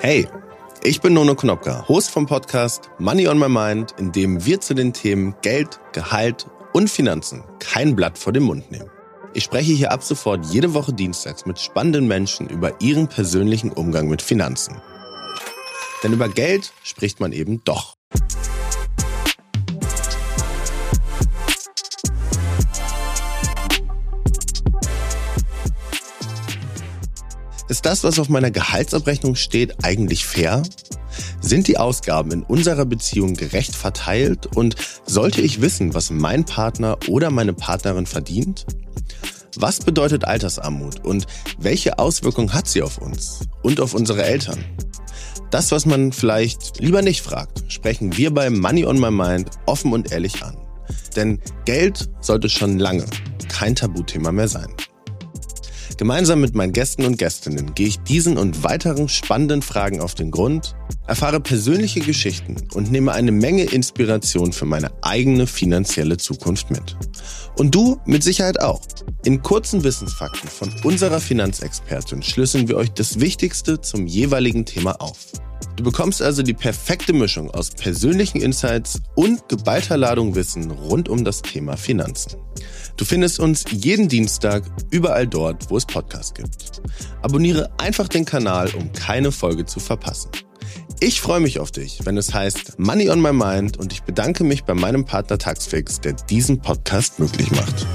Hey, ich bin Nono Knopka, Host vom Podcast Money on My Mind, in dem wir zu den Themen Geld, Gehalt und Finanzen kein Blatt vor den Mund nehmen. Ich spreche hier ab sofort jede Woche dienstags mit spannenden Menschen über ihren persönlichen Umgang mit Finanzen. Denn über Geld spricht man eben doch. Ist das, was auf meiner Gehaltsabrechnung steht, eigentlich fair? Sind die Ausgaben in unserer Beziehung gerecht verteilt und sollte ich wissen, was mein Partner oder meine Partnerin verdient? Was bedeutet Altersarmut und welche Auswirkungen hat sie auf uns und auf unsere Eltern? Das, was man vielleicht lieber nicht fragt, sprechen wir bei Money on My Mind offen und ehrlich an. Denn Geld sollte schon lange kein Tabuthema mehr sein. Gemeinsam mit meinen Gästen und Gästinnen gehe ich diesen und weiteren spannenden Fragen auf den Grund, erfahre persönliche Geschichten und nehme eine Menge Inspiration für meine eigene finanzielle Zukunft mit. Und du mit Sicherheit auch. In kurzen Wissensfakten von unserer Finanzexpertin schlüsseln wir euch das Wichtigste zum jeweiligen Thema auf. Du bekommst also die perfekte Mischung aus persönlichen Insights und geballter Ladung Wissen rund um das Thema Finanzen. Du findest uns jeden Dienstag überall dort, wo es Podcasts gibt. Abonniere einfach den Kanal, um keine Folge zu verpassen. Ich freue mich auf dich, wenn es heißt Money on My Mind und ich bedanke mich bei meinem Partner Taxfix, der diesen Podcast möglich macht.